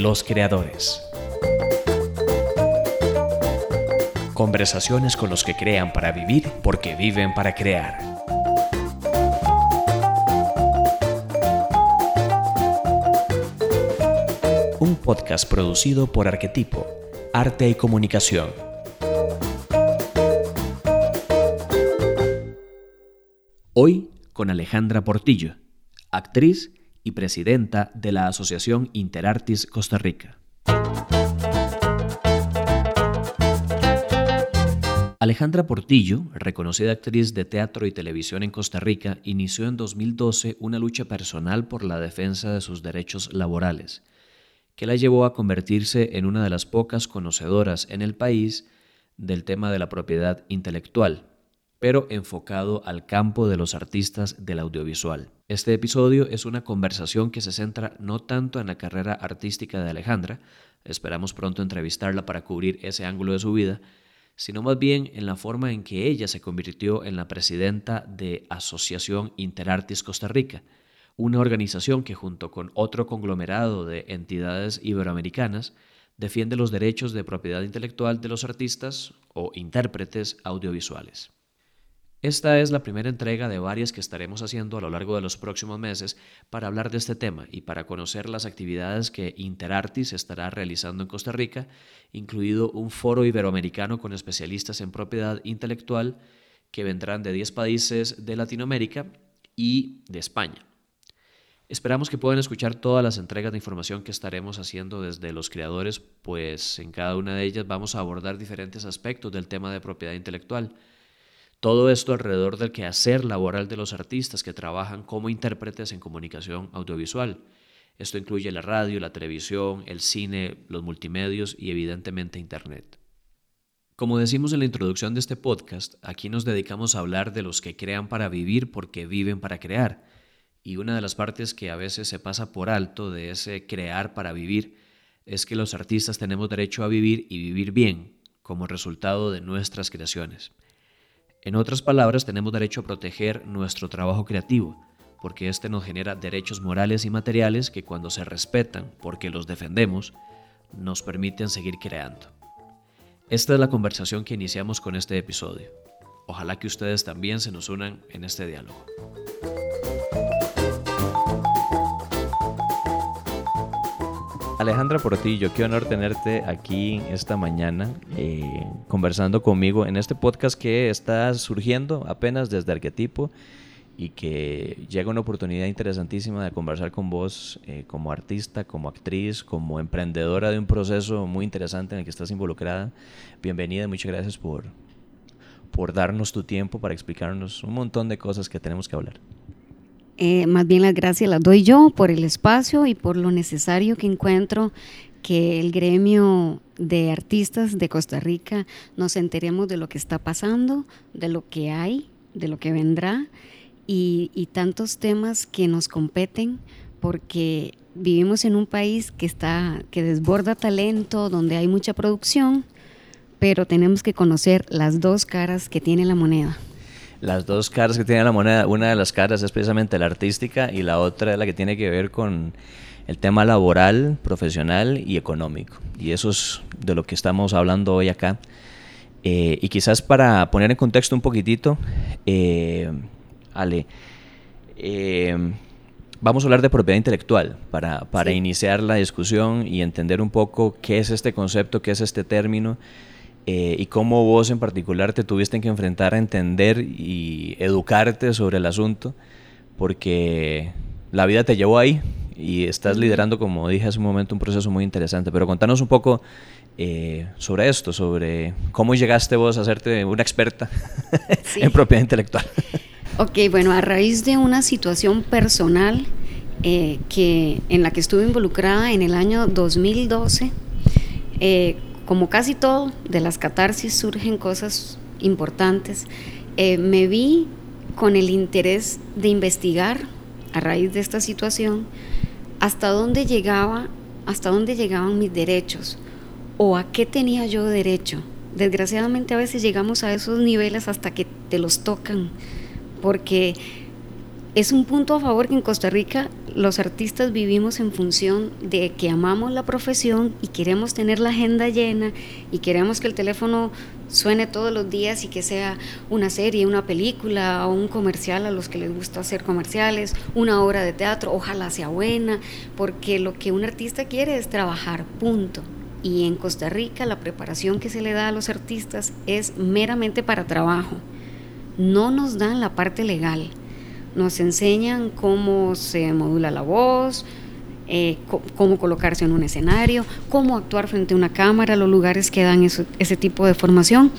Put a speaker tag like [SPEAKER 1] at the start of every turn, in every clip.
[SPEAKER 1] Los creadores. Conversaciones con los que crean para vivir porque viven para crear. Un podcast producido por Arquetipo, Arte y Comunicación. Hoy con Alejandra Portillo, actriz y presidenta de la Asociación Interartis Costa Rica. Alejandra Portillo, reconocida actriz de teatro y televisión en Costa Rica, inició en 2012 una lucha personal por la defensa de sus derechos laborales, que la llevó a convertirse en una de las pocas conocedoras en el país del tema de la propiedad intelectual, pero enfocado al campo de los artistas del audiovisual. Este episodio es una conversación que se centra no tanto en la carrera artística de Alejandra, esperamos pronto entrevistarla para cubrir ese ángulo de su vida, sino más bien en la forma en que ella se convirtió en la presidenta de Asociación Interartis Costa Rica, una organización que junto con otro conglomerado de entidades iberoamericanas defiende los derechos de propiedad intelectual de los artistas o intérpretes audiovisuales. Esta es la primera entrega de varias que estaremos haciendo a lo largo de los próximos meses para hablar de este tema y para conocer las actividades que Interartis estará realizando en Costa Rica, incluido un foro iberoamericano con especialistas en propiedad intelectual que vendrán de 10 países de Latinoamérica y de España. Esperamos que puedan escuchar todas las entregas de información que estaremos haciendo desde los creadores, pues en cada una de ellas vamos a abordar diferentes aspectos del tema de propiedad intelectual todo esto alrededor del quehacer laboral de los artistas que trabajan como intérpretes en comunicación audiovisual. Esto incluye la radio, la televisión, el cine, los multimedios y evidentemente Internet. Como decimos en la introducción de este podcast, aquí nos dedicamos a hablar de los que crean para vivir porque viven para crear. Y una de las partes que a veces se pasa por alto de ese crear para vivir es que los artistas tenemos derecho a vivir y vivir bien como resultado de nuestras creaciones. En otras palabras, tenemos derecho a proteger nuestro trabajo creativo, porque éste nos genera derechos morales y materiales que cuando se respetan, porque los defendemos, nos permiten seguir creando. Esta es la conversación que iniciamos con este episodio. Ojalá que ustedes también se nos unan en este diálogo. Alejandra Portillo, qué honor tenerte aquí esta mañana eh, conversando conmigo en este podcast que está surgiendo apenas desde Arquetipo y que llega una oportunidad interesantísima de conversar con vos eh, como artista, como actriz, como emprendedora de un proceso muy interesante en el que estás involucrada. Bienvenida muchas gracias por, por darnos tu tiempo para explicarnos un montón de cosas que tenemos que hablar.
[SPEAKER 2] Eh, más bien las gracias las doy yo por el espacio y por lo necesario que encuentro que el gremio de artistas de Costa Rica nos enteremos de lo que está pasando, de lo que hay, de lo que vendrá y, y tantos temas que nos competen porque vivimos en un país que está que desborda talento, donde hay mucha producción, pero tenemos que conocer las dos caras que tiene la moneda
[SPEAKER 1] las dos caras que tiene la moneda. Una de las caras es precisamente la artística y la otra es la que tiene que ver con el tema laboral, profesional y económico. Y eso es de lo que estamos hablando hoy acá. Eh, y quizás para poner en contexto un poquitito, eh, Ale, eh, vamos a hablar de propiedad intelectual para, para iniciar la discusión y entender un poco qué es este concepto, qué es este término eh, y cómo vos en particular te tuviste que enfrentar a entender y educarte sobre el asunto, porque la vida te llevó ahí y estás liderando, como dije hace un momento, un proceso muy interesante. Pero contanos un poco eh, sobre esto, sobre cómo llegaste vos a hacerte una experta en propiedad intelectual.
[SPEAKER 2] Ok, bueno, a raíz de una situación personal eh, que, en la que estuve involucrada en el año 2012, eh, como casi todo, de las catarsis surgen cosas importantes. Eh, me vi con el interés de investigar a raíz de esta situación hasta dónde llegaba, hasta dónde llegaban mis derechos o a qué tenía yo derecho. Desgraciadamente a veces llegamos a esos niveles hasta que te los tocan, porque es un punto a favor que en Costa Rica los artistas vivimos en función de que amamos la profesión y queremos tener la agenda llena y queremos que el teléfono suene todos los días y que sea una serie, una película o un comercial a los que les gusta hacer comerciales, una obra de teatro, ojalá sea buena, porque lo que un artista quiere es trabajar, punto. Y en Costa Rica la preparación que se le da a los artistas es meramente para trabajo. No nos dan la parte legal. Nos enseñan cómo se modula la voz, eh, cómo colocarse en un escenario, cómo actuar frente a una cámara, los lugares que dan ese tipo de formación,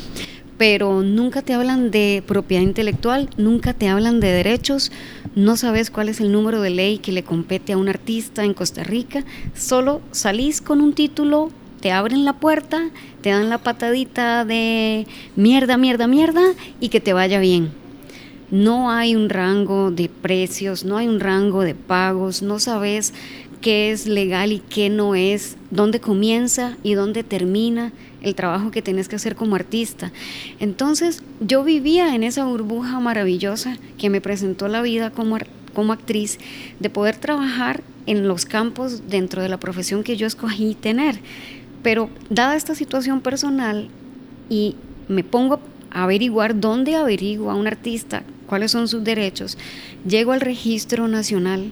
[SPEAKER 2] pero nunca te hablan de propiedad intelectual, nunca te hablan de derechos, no sabes cuál es el número de ley que le compete a un artista en Costa Rica, solo salís con un título, te abren la puerta, te dan la patadita de mierda, mierda, mierda y que te vaya bien. No hay un rango de precios, no hay un rango de pagos, no sabes qué es legal y qué no es, dónde comienza y dónde termina el trabajo que tienes que hacer como artista. Entonces yo vivía en esa burbuja maravillosa que me presentó la vida como, como actriz, de poder trabajar en los campos dentro de la profesión que yo escogí tener. Pero dada esta situación personal y me pongo a averiguar dónde averigua un artista cuáles son sus derechos, llego al registro nacional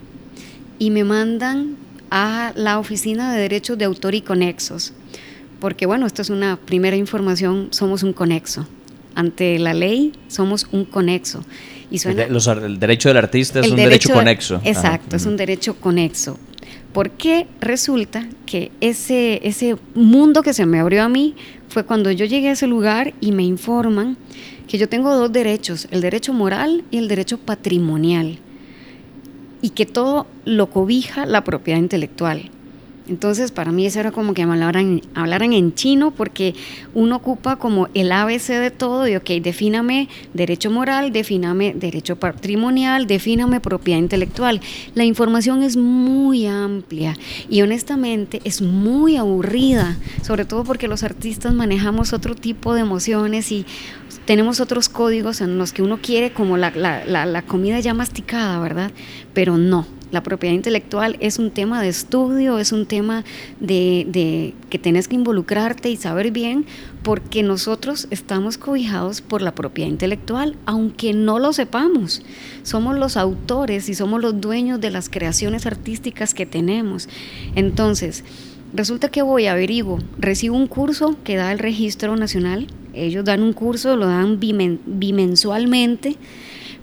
[SPEAKER 2] y me mandan a la Oficina de Derechos de Autor y Conexos, porque bueno, esto es una primera información, somos un conexo. Ante la ley somos un conexo.
[SPEAKER 1] Y el, derecho del artista es un derecho, conexo.
[SPEAKER 2] Exacto, es un derecho conexo. Porque resulta que ese, ese mundo que se me abrió a mí fue cuando yo llegué a ese lugar y me informan que yo tengo dos derechos, el derecho moral y el derecho patrimonial y que todo lo cobija la propiedad intelectual. Entonces, para mí eso era como que me hablaran, en chino, porque uno ocupa como el ABC de todo, y ok, defíname derecho moral, defíname derecho patrimonial, defíname propiedad intelectual. La información es muy amplia y honestamente es muy aburrida, sobre todo porque los artistas manejamos otro tipo de emociones y tenemos otros códigos en los que uno quiere como la, la, la comida ya masticada, ¿verdad? Pero no la propiedad intelectual es un tema de estudio, es un tema de, que tenés que involucrarte y saber bien, porque nosotros estamos cobijados por la propiedad intelectual, aunque no lo sepamos. Somos los autores y somos los dueños de las creaciones artísticas que tenemos. Entonces, resulta que voy, averiguo, recibo un curso que da el Registro Nacional, ellos dan un curso, lo dan bimensualmente,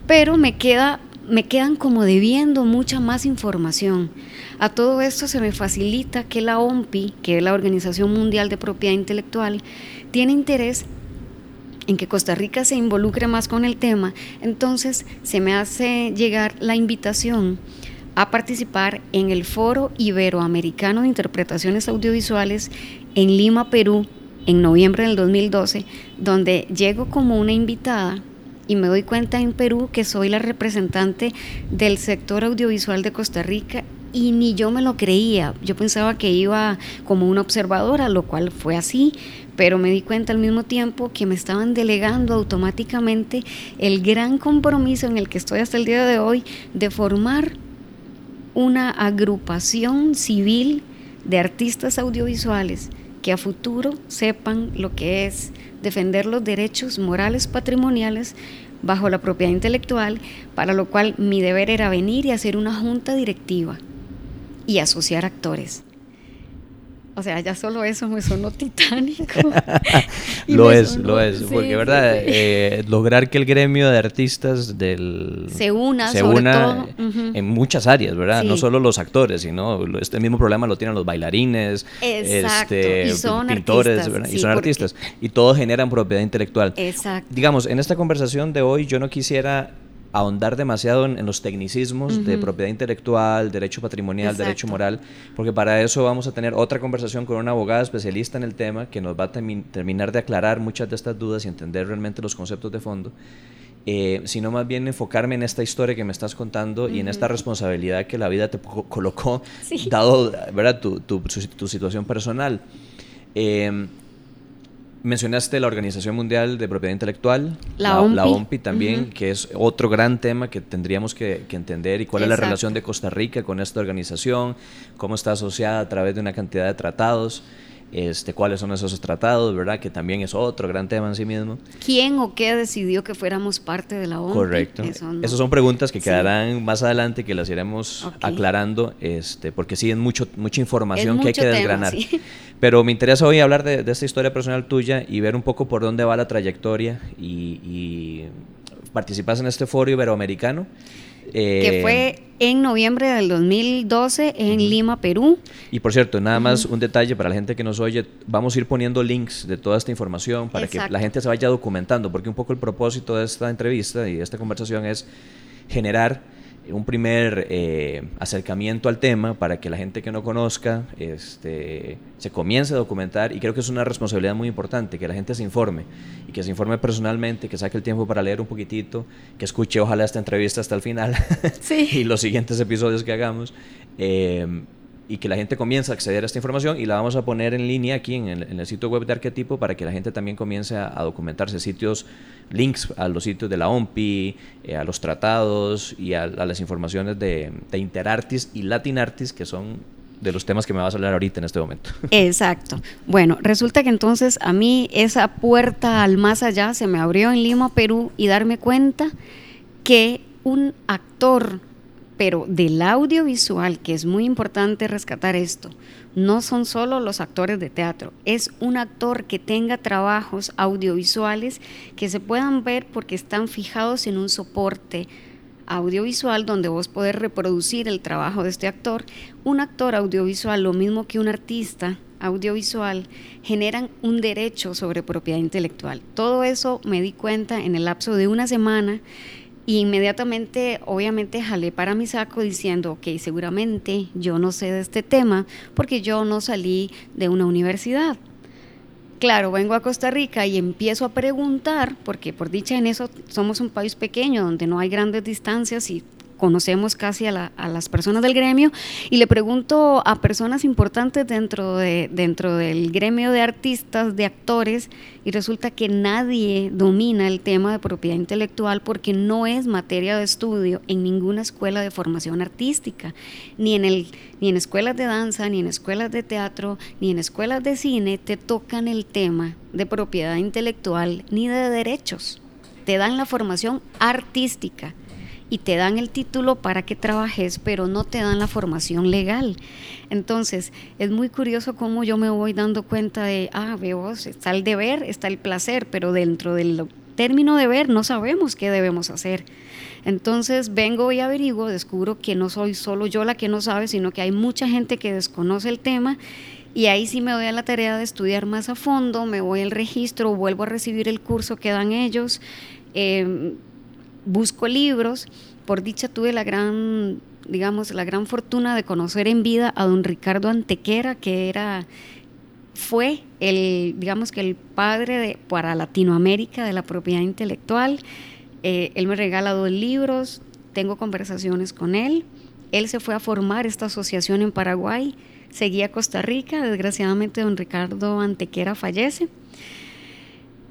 [SPEAKER 2] pero me queda me quedan como debiendo mucha más información. A todo esto se me facilita que la OMPI, que es la Organización Mundial de Propiedad Intelectual, tiene interés en que Costa Rica se involucre más con el tema, entonces se me hace llegar la invitación a participar en el Foro Iberoamericano de Interpretaciones Audiovisuales en Lima, Perú, en noviembre del 2012, donde llego como una invitada y me doy cuenta en Perú que soy la representante del sector audiovisual de Costa Rica y ni yo me lo creía. Yo pensaba que iba como una observadora, lo cual fue así, pero me di cuenta al mismo tiempo que me estaban delegando automáticamente el gran compromiso en el que estoy hasta el día de hoy de formar una agrupación civil de artistas audiovisuales que a futuro sepan lo que es defender los derechos morales patrimoniales bajo la propiedad intelectual, para lo cual mi deber era venir y hacer una junta directiva y asociar actores. O sea, ya solo eso me sonó titánico.
[SPEAKER 1] lo es, lo es. porque, ¿verdad? Eh, lograr que el gremio de artistas del...
[SPEAKER 2] Se una, se una
[SPEAKER 1] en muchas áreas, ¿verdad? No solo los actores, sino este mismo problema lo tienen los bailarines, este, pintores, y son artistas. Y todos generan propiedad intelectual.
[SPEAKER 2] Exacto.
[SPEAKER 1] Digamos, en esta conversación de hoy yo no quisiera ahondar demasiado en, los tecnicismos de propiedad intelectual, derecho patrimonial, derecho moral, porque para eso vamos a tener otra conversación con una abogada especialista en el tema que nos va a terminar de aclarar muchas de estas dudas y entender realmente los conceptos de fondo. Eh, sino más bien enfocarme en esta historia que me estás contando y en esta responsabilidad que la vida te colocó, dado ¿verdad? Tu, tu, tu, situación personal. Eh, Mencionaste la Organización Mundial de Propiedad Intelectual,
[SPEAKER 2] la, OMPI.
[SPEAKER 1] también, que es otro gran tema que tendríamos que, entender y cuál es la relación de Costa Rica con esta organización, cómo está asociada a través de una cantidad de tratados este, cuáles son esos tratados, ¿verdad? Que también es otro gran tema en sí mismo.
[SPEAKER 2] ¿Quién o qué decidió que fuéramos parte de la ONU?
[SPEAKER 1] Correcto. Esas son preguntas que quedarán más adelante que las iremos aclarando, este, porque sí es mucho, mucha información que hay que desgranar. Pero me interesa hoy hablar de, esta historia personal tuya y ver un poco por dónde va la trayectoria y, y participas en este foro iberoamericano
[SPEAKER 2] que eh, fue en noviembre del 2012 en Lima, Perú.
[SPEAKER 1] Y por cierto, nada más un detalle para la gente que nos oye, vamos a ir poniendo links de toda esta información para que la gente se vaya documentando, porque un poco el propósito de esta entrevista y de esta conversación es generar un primer eh, acercamiento al tema para que la gente que no conozca este, se comience a documentar y creo que es una responsabilidad muy importante que la gente se informe y que se informe personalmente, que saque el tiempo para leer un poquitito, que escuche ojalá esta entrevista hasta el final y los siguientes episodios que hagamos. Eh, y que la gente comience a acceder a esta información y la vamos a poner en línea aquí en el, sitio web de Arquetipo para que la gente también comience a, documentarse sitios, links a los sitios de la OMPI, eh, a los tratados y a, las informaciones de, de, Interartis y Latinartis que son de los temas que me vas a hablar ahorita en este momento.
[SPEAKER 2] Exacto. Bueno, resulta que entonces a mí esa puerta al más allá se me abrió en Lima, Perú y darme cuenta que un actor pero del audiovisual, que es muy importante rescatar esto, no son solo los actores de teatro, es un actor que tenga trabajos audiovisuales que se puedan ver porque están fijados en un soporte audiovisual donde vos podés reproducir el trabajo de este actor. Un actor audiovisual, lo mismo que un artista audiovisual, generan un derecho sobre propiedad intelectual. Todo eso me di cuenta en el lapso de una semana y inmediatamente, obviamente, jalé para mi saco diciendo, ok, seguramente yo no sé de este tema porque yo no salí de una universidad. Claro, vengo a Costa Rica y empiezo a preguntar, porque por dicha en eso somos un país pequeño donde no hay grandes distancias y conocemos casi a, las personas del gremio y le pregunto a personas importantes dentro, de, dentro del gremio de artistas, de actores, y resulta que nadie domina el tema de propiedad intelectual porque no es materia de estudio en ninguna escuela de formación artística, ni en, el, ni en escuelas de danza, ni en escuelas de teatro, ni en escuelas de cine te tocan el tema de propiedad intelectual ni de derechos. Te dan la formación artística y te dan el título para que trabajes, pero no te dan la formación legal. Entonces, es muy curioso cómo yo me voy dando cuenta de, ah, veo, está el deber, está el placer, pero dentro del término deber no sabemos qué debemos hacer. Entonces vengo y averiguo, descubro que no soy solo yo la que no sabe, sino que hay mucha gente que desconoce el tema y ahí sí me doy a la tarea de estudiar más a fondo, me voy al registro, vuelvo a recibir el curso que dan ellos. Eh, busco libros. Por dicha tuve la gran, digamos, la gran fortuna de conocer en vida a don Ricardo Antequera, que era fue el, digamos que el padre de, para Latinoamérica de la propiedad intelectual. Eh, él me regala dos libros, tengo conversaciones con él. Él se fue a formar esta asociación en Paraguay, seguía Costa Rica, desgraciadamente don Ricardo Antequera fallece.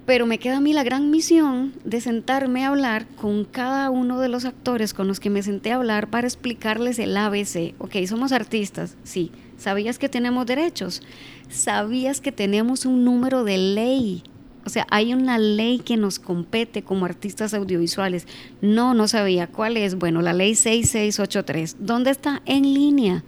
[SPEAKER 2] Pero me queda a mí la gran misión de sentarme a hablar con cada uno de los actores con los que me senté a hablar para explicarles el ABC. Ok, somos artistas, sí. ¿Sabías que tenemos derechos? ¿Sabías que tenemos un número de ley? O sea, hay una ley que nos compete como artistas audiovisuales. No, no sabía. ¿Cuál es? Bueno, la ley 6683. ¿Dónde está? En línea.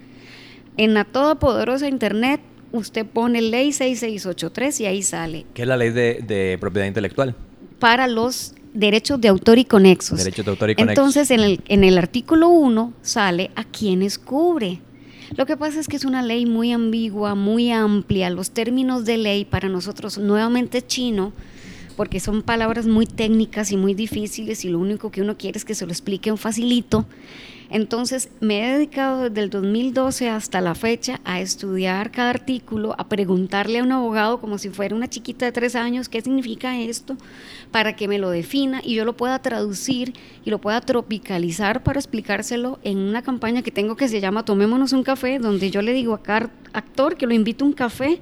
[SPEAKER 2] En la todopoderosa Internet usted pone ley 6683 y ahí sale.
[SPEAKER 1] ¿Qué es la ley de, propiedad intelectual?
[SPEAKER 2] Para los derechos de autor y conexos.
[SPEAKER 1] Derechos de autor y conexos.
[SPEAKER 2] Entonces, en el, en el artículo 1 sale a quienes cubre. Lo que pasa es que es una ley muy ambigua, muy amplia. Los términos de ley para nosotros, nuevamente chino, porque son palabras muy técnicas y muy difíciles y lo único que uno quiere es que se lo explique un facilito. Entonces me he dedicado desde el 2012 hasta la fecha a estudiar cada artículo, a preguntarle a un abogado como si fuera una chiquita de tres años qué significa esto, para que me lo defina y yo lo pueda traducir y lo pueda tropicalizar para explicárselo en una campaña que tengo que se llama Tomémonos un café, donde yo le digo a cada actor que lo invito a un café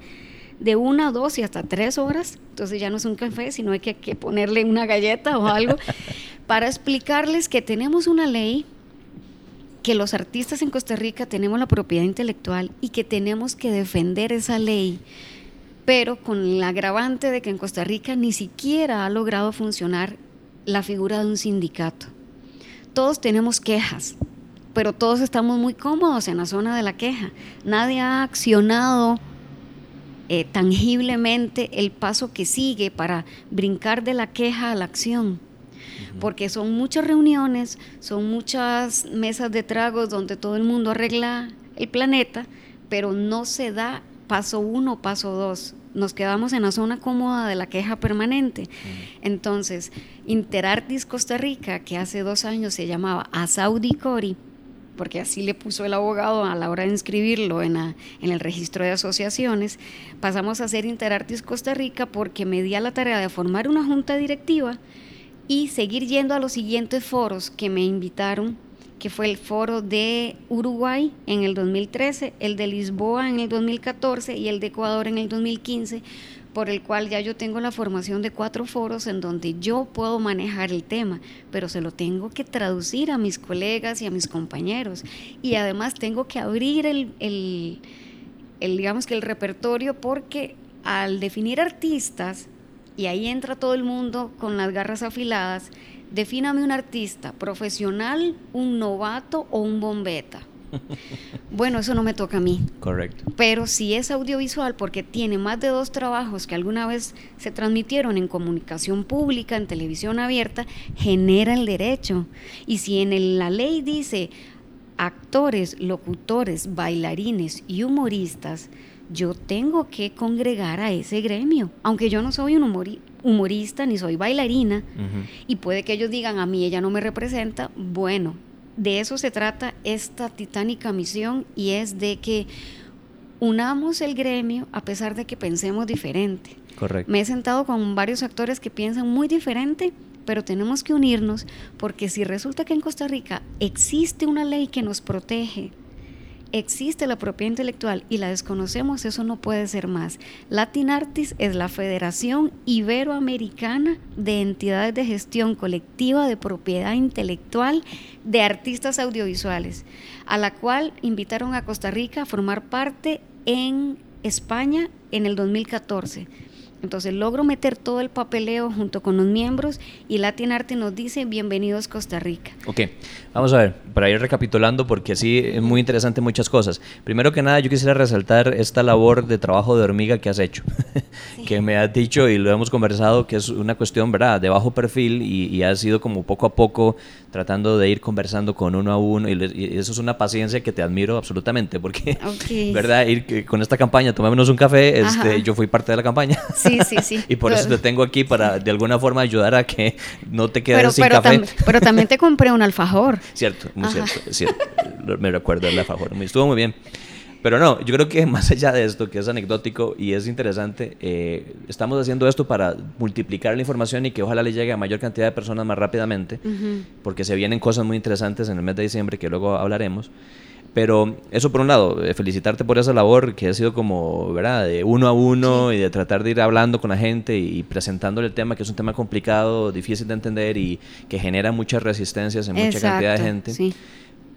[SPEAKER 2] de una, dos y hasta tres horas. Entonces ya no es un café, sino hay que, que ponerle una galleta o algo para explicarles que tenemos una ley que los artistas en Costa Rica tenemos la propiedad intelectual y que tenemos que defender esa ley, pero con el agravante de que en Costa Rica ni siquiera ha logrado funcionar la figura de un sindicato. Todos tenemos quejas, pero todos estamos muy cómodos en la zona de la queja. Nadie ha accionado eh, tangiblemente el paso que sigue para brincar de la queja a la acción porque son muchas reuniones, son muchas mesas de tragos donde todo el mundo arregla el planeta, pero no se da paso uno, paso dos. Nos quedamos en la zona cómoda de la queja permanente. Entonces, Interartis Costa Rica, que hace dos años se llamaba Asaudi Cori, porque así le puso el abogado a la hora de inscribirlo en, en, el registro de asociaciones, pasamos a ser Interartis Costa Rica porque me di a la tarea de formar una junta directiva y seguir yendo a los siguientes foros que me invitaron, que fue el foro de Uruguay en el 2013, el de Lisboa en el 2014 y el de Ecuador en el 2015, por el cual ya yo tengo la formación de cuatro foros en donde yo puedo manejar el tema, pero se lo tengo que traducir a mis colegas y a mis compañeros. Y además tengo que abrir el, el, el digamos que el repertorio porque al definir artistas, y ahí entra todo el mundo con las garras afiladas. Defíname un artista, profesional, un novato o un bombeta. Bueno, eso no me toca a mí.
[SPEAKER 1] Correcto.
[SPEAKER 2] Pero si es audiovisual, porque tiene más de dos trabajos que alguna vez se transmitieron en comunicación pública, en televisión abierta, genera el derecho. Y si en la ley dice actores, locutores, bailarines y humoristas, yo tengo que congregar a ese gremio, aunque yo no soy un humorista ni soy bailarina, y puede que ellos digan, a mí ella no me representa, bueno, de eso se trata esta titánica misión y es de que unamos el gremio a pesar de que pensemos diferente.
[SPEAKER 1] Correcto.
[SPEAKER 2] Me he sentado con varios actores que piensan muy diferente, pero tenemos que unirnos porque si resulta que en Costa Rica existe una ley que nos protege, existe la propiedad intelectual y la desconocemos, eso no puede ser más. Latin Artis es la Federación Iberoamericana de Entidades de Gestión Colectiva de Propiedad Intelectual de Artistas Audiovisuales, a la cual invitaron a Costa Rica a formar parte en España en el 2014. Entonces logro meter todo el papeleo junto con los miembros y Latin Arte nos dice bienvenidos Costa Rica.
[SPEAKER 1] Ok, vamos a ver, para ir recapitulando porque sí es muy interesante muchas cosas. Primero que nada yo quisiera resaltar esta labor de trabajo de hormiga que has hecho, que me has dicho y lo hemos conversado que es una cuestión, ¿verdad?, de bajo perfil y, y has ido como poco a poco tratando de ir conversando con uno a uno y, eso es una paciencia que te admiro absolutamente porque, ¿verdad?, ir con esta campaña, tomémonos un café, este, yo fui parte de la campaña.
[SPEAKER 2] Sí, sí, sí.
[SPEAKER 1] y por eso te tengo aquí para de alguna forma ayudar a que no te quedes sin café.
[SPEAKER 2] pero también te compré un alfajor.
[SPEAKER 1] Cierto, muy cierto, cierto. Me recuerdo el alfajor. Estuvo muy bien. Pero no, yo creo que más allá de esto, que es anecdótico y es interesante, eh, estamos haciendo esto para multiplicar la información y que ojalá le llegue a mayor cantidad de personas más rápidamente, porque se vienen cosas muy interesantes en el mes de diciembre que luego hablaremos. Pero eso por un lado, eh, felicitarte por esa labor que ha sido como, ¿verdad? De uno a uno y de tratar de ir hablando con la gente y, presentándole el tema, que es un tema complicado, difícil de entender y que genera muchas resistencias en mucha cantidad de gente. Sí.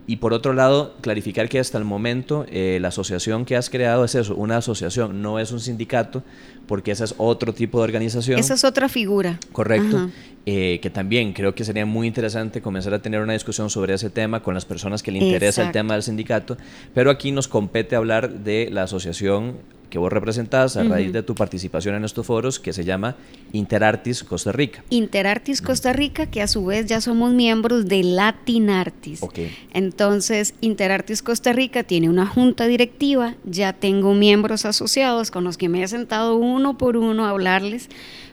[SPEAKER 1] Y por otro lado, clarificar que hasta el momento eh, la asociación que has creado es eso, una asociación, no es un sindicato, porque ese es otro tipo de organización.
[SPEAKER 2] Esa es otra figura.
[SPEAKER 1] Correcto. Eh, que también creo que sería muy interesante comenzar a tener una discusión sobre ese tema con las personas que le interesa el tema del sindicato, pero aquí nos compete hablar de la asociación que vos representás a raíz de tu participación en estos foros que se llama Interartis Costa Rica.
[SPEAKER 2] Interartis Costa Rica, que a su vez ya somos miembros de Latin Artis. Entonces, Interartis Costa Rica tiene una junta directiva, ya tengo miembros asociados con los que me he sentado uno por uno a hablarles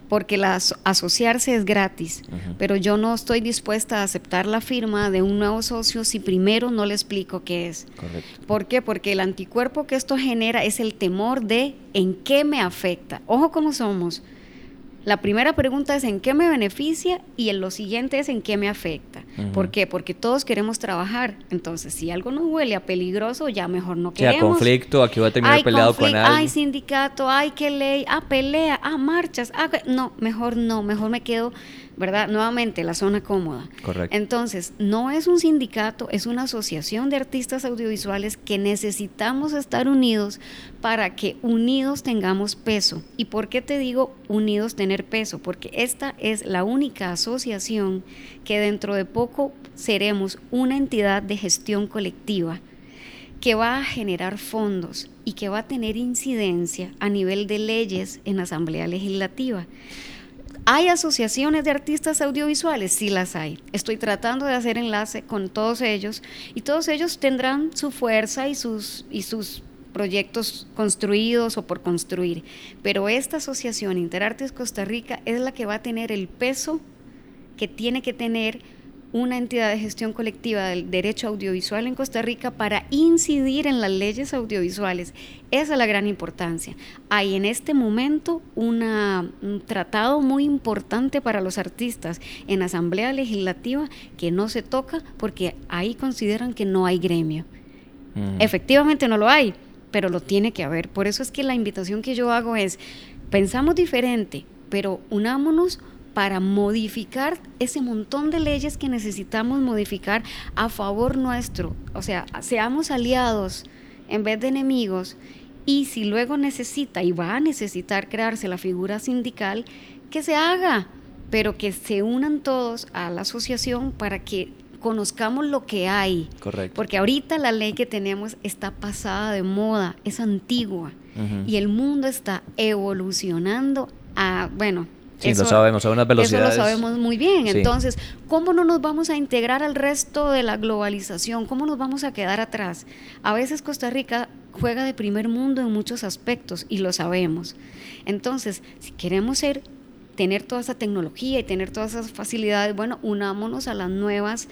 [SPEAKER 2] porque la, asociarse es gratis, pero yo no estoy dispuesta a aceptar la firma de un nuevo socio si primero no le explico qué es. Correcto. ¿Por qué? Porque el anticuerpo que esto genera es el temor de en qué me afecta. Ojo cómo somos. La primera pregunta es en qué me beneficia y en lo siguiente es en qué me afecta. ¿Por qué? Porque todos queremos trabajar. Entonces, si algo nos huele a peligroso, ya mejor no queremos.
[SPEAKER 1] Ya, conflicto, aquí va a terminar peleado con alguien.
[SPEAKER 2] Hay sindicato, hay que ley, ah, pelea, ah, marchas. Ah, no, mejor no, mejor me quedo ¿verdad? Nuevamente, la zona cómoda.
[SPEAKER 1] Correcto.
[SPEAKER 2] Entonces, no es un sindicato, es una asociación de artistas audiovisuales que necesitamos estar unidos para que unidos tengamos peso. ¿Y por qué te digo unidos tener peso? Porque esta es la única asociación que dentro de poco seremos una entidad de gestión colectiva que va a generar fondos y que va a tener incidencia a nivel de leyes en la Asamblea Legislativa. ¿Hay asociaciones de artistas audiovisuales? Sí las hay. Estoy tratando de hacer enlace con todos ellos y todos ellos tendrán su fuerza y sus, y sus proyectos construidos o por construir. Pero esta asociación Interartes Costa Rica es la que va a tener el peso que tiene que tener una entidad de gestión colectiva del derecho audiovisual en Costa Rica para incidir en las leyes audiovisuales. Esa es la gran importancia. Hay en este momento un tratado muy importante para los artistas en Asamblea Legislativa que no se toca porque ahí consideran que no hay gremio. Efectivamente no lo hay, pero lo tiene que haber. Por eso es que la invitación que yo hago es, pensamos diferente, pero unámonos para modificar ese montón de leyes que necesitamos modificar a favor nuestro. O sea, seamos aliados en vez de enemigos y si luego necesita y va a necesitar crearse la figura sindical, que se haga, pero que se unan todos a la asociación para que conozcamos lo que hay.
[SPEAKER 1] Correcto.
[SPEAKER 2] Porque ahorita la ley que tenemos está pasada de moda, es antigua y el mundo está evolucionando a, bueno,
[SPEAKER 1] Sí, lo sabemos, a unas velocidades.
[SPEAKER 2] Eso lo sabemos muy bien. Entonces, ¿cómo no nos vamos a integrar al resto de la globalización? ¿Cómo nos vamos a quedar atrás? A veces Costa Rica juega de primer mundo en muchos aspectos y lo sabemos. Entonces, si queremos ser tener toda esa tecnología y tener todas esas facilidades, bueno, unámonos a las nuevas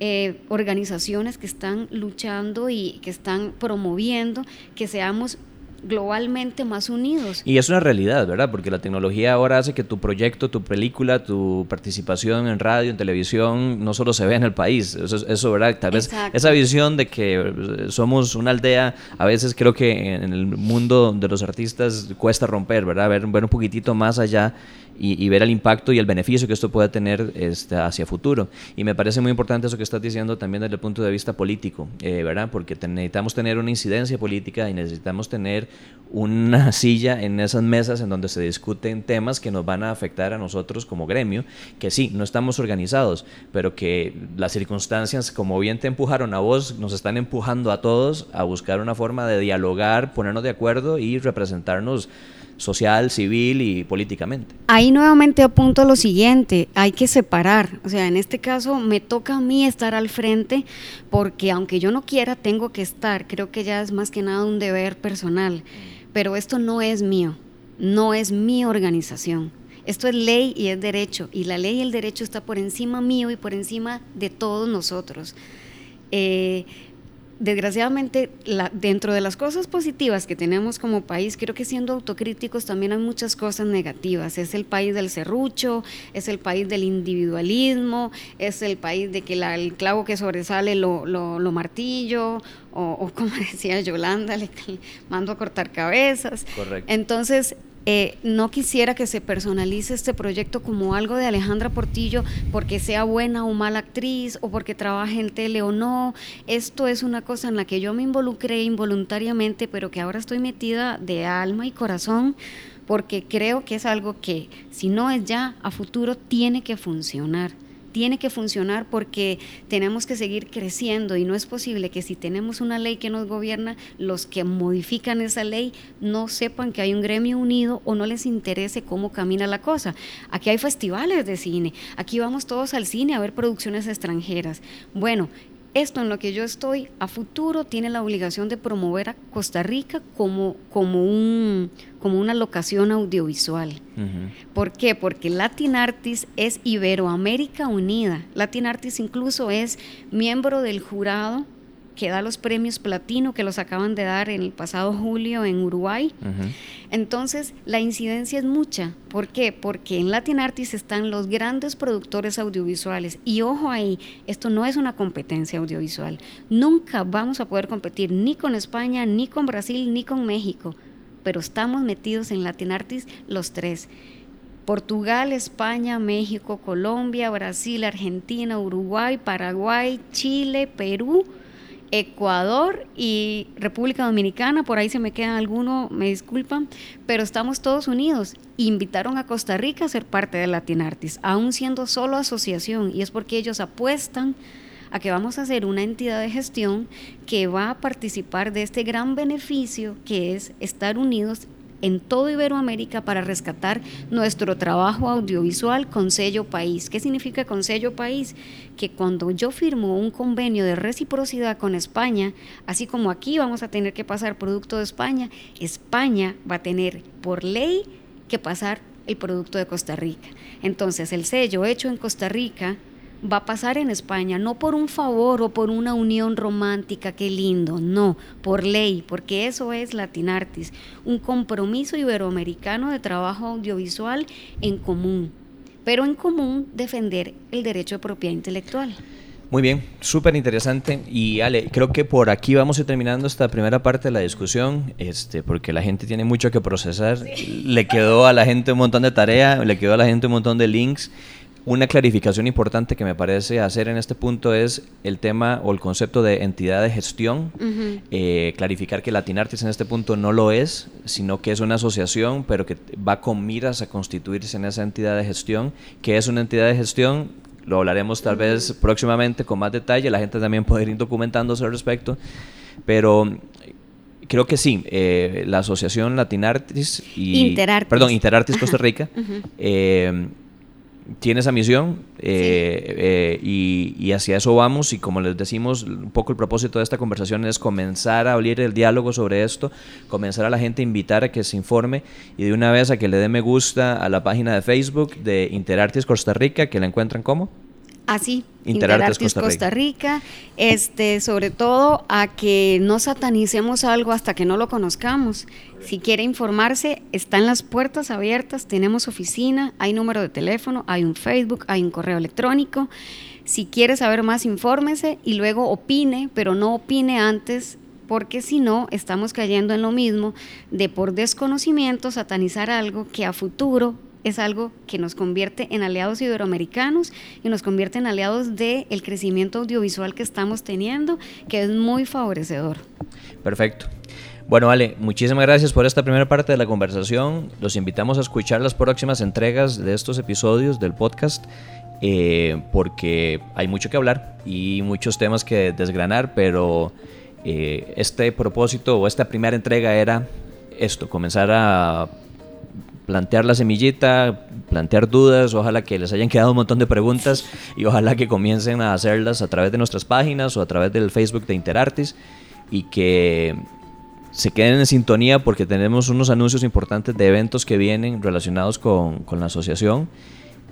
[SPEAKER 2] eh, organizaciones que están luchando y que están promoviendo que seamos globalmente más unidos.
[SPEAKER 1] Y es una realidad, ¿verdad? Porque la tecnología ahora hace que tu proyecto, tu película, tu participación en radio, en televisión, no solo se vea en el país. Eso, eso ¿verdad? Tal vez esa visión de que eh, somos una aldea, a veces creo que en el mundo de los artistas cuesta romper, ¿verdad? Ver, ver un poquitito más allá y, ver el impacto y el beneficio que esto puede tener este, hacia futuro. Y me parece muy importante eso que estás diciendo también desde el punto de vista político, eh, ¿verdad? Porque necesitamos tener una incidencia política y necesitamos tener una silla en esas mesas en donde se discuten temas que nos van a afectar a nosotros como gremio, que sí, no estamos organizados, pero que las circunstancias, como bien te empujaron a vos, nos están empujando a todos a buscar una forma de dialogar, ponernos de acuerdo y representarnos social, civil y políticamente.
[SPEAKER 2] Ahí nuevamente apunto lo siguiente, hay que separar, o sea, en este caso me toca a mí estar al frente porque aunque yo no quiera, tengo que estar, creo que ya es más que nada un deber personal, pero esto no es mío, no es mi organización. Esto es ley y es derecho, y la ley y el derecho está por encima mío y por encima de todos nosotros. Eh, desgraciadamente, dentro de las cosas positivas que tenemos como país, creo que siendo autocríticos también hay muchas cosas negativas. Es el país del serrucho, es el país del individualismo, es el país de que el clavo que sobresale lo, lo, martillo, o, como decía Yolanda, le mando a cortar cabezas.
[SPEAKER 1] Correcto.
[SPEAKER 2] Entonces, eh, no quisiera que se personalice este proyecto como algo de Alejandra Portillo porque sea buena o mala actriz o porque trabaje en tele o no. Esto es una cosa en la que yo me involucré involuntariamente, pero que ahora estoy metida de alma y corazón porque creo que es algo que si no es ya, a futuro tiene que funcionar tiene que funcionar porque tenemos que seguir creciendo y no es posible que si tenemos una ley que nos gobierna, los que modifican esa ley no sepan que hay un gremio unido o no les interese cómo camina la cosa. Aquí hay festivales de cine, aquí vamos todos al cine a ver producciones extranjeras. Bueno, esto en lo que yo estoy a futuro tiene la obligación de promover a Costa Rica como, como, un, como una locación audiovisual. ¿Por qué? Porque Latin Artis es Iberoamérica Unida. Latin Artis incluso es miembro del jurado que da los premios platino que los acaban de dar en el pasado julio en Uruguay. Entonces, la incidencia es mucha. ¿Por qué? Porque en Latin Artis están los grandes productores audiovisuales. Y ojo ahí, esto no es una competencia audiovisual. Nunca vamos a poder competir ni con España, ni con Brasil, ni con México. Pero estamos metidos en Latin Artis los tres. Portugal, España, México, Colombia, Brasil, Argentina, Uruguay, Paraguay, Chile, Perú, Ecuador y República Dominicana, por ahí se me quedan algunos, me disculpan, pero estamos todos unidos. Invitaron a Costa Rica a ser parte de Latinartis, aún siendo solo asociación, y es porque ellos apuestan a que vamos a hacer una entidad de gestión que va a participar de este gran beneficio que es estar unidos en todo Iberoamérica para rescatar nuestro trabajo audiovisual con sello país. ¿Qué significa con sello país? Que cuando yo firmo un convenio de reciprocidad con España, así como aquí vamos a tener que pasar producto de España, España va a tener por ley que pasar el producto de Costa Rica. Entonces, el sello hecho en Costa Rica va a pasar en España, no por un favor o por una unión romántica, qué lindo, no, por ley, porque eso es Latinartis, un compromiso iberoamericano de trabajo audiovisual en común, pero en común defender el derecho de propiedad intelectual.
[SPEAKER 1] Muy bien, súper interesante. Y Ale, creo que por aquí vamos a ir terminando esta primera parte de la discusión, este, porque la gente tiene mucho que procesar. Le quedó a la gente un montón de tarea, le quedó a la gente un montón de links. Una clarificación importante que me parece hacer en este punto es el tema o el concepto de entidad de gestión. Eh, clarificar que Latinartis en este punto no lo es, sino que es una asociación, pero que va con miras a constituirse en esa entidad de gestión. que es una entidad de gestión? Lo hablaremos tal vez próximamente con más detalle. La gente también puede ir documentándose al respecto. Pero creo que sí, eh, la asociación Latinartis y...
[SPEAKER 2] Interartis.
[SPEAKER 1] Perdón, Interartis Costa Rica tiene esa misión eh, eh, y, hacia eso vamos y como les decimos, un poco el propósito de esta conversación es comenzar a abrir el diálogo sobre esto, comenzar a la gente a invitar a que se informe y de una vez a que le dé me gusta a la página de Facebook de Interartis Costa Rica, que la encuentran como
[SPEAKER 2] así, Interartes, Costa, Rica. este, sobre todo a que no satanicemos algo hasta que no lo conozcamos. Si quiere informarse, están las puertas abiertas, tenemos oficina, hay número de teléfono, hay un Facebook, hay un correo electrónico. Si quiere saber más, infórmese y luego opine, pero no opine antes porque si no estamos cayendo en lo mismo de por desconocimiento satanizar algo que a futuro es algo que nos convierte en aliados iberoamericanos y nos convierte en aliados del el crecimiento audiovisual que estamos teniendo, que es muy favorecedor.
[SPEAKER 1] Perfecto. Bueno, Ale, muchísimas gracias por esta primera parte de la conversación. Los invitamos a escuchar las próximas entregas de estos episodios del podcast. Eh, porque hay mucho que hablar y muchos temas que desgranar, pero eh, este propósito o esta primera entrega era esto, comenzar a plantear la semillita, plantear dudas, ojalá que les hayan quedado un montón de preguntas y ojalá que comiencen a hacerlas a través de nuestras páginas o a través del Facebook de Interartis y que se queden en sintonía porque tenemos unos anuncios importantes de eventos que vienen relacionados con, con la asociación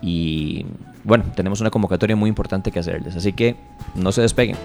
[SPEAKER 1] y bueno, tenemos una convocatoria muy importante que hacerles, así que no se despeguen.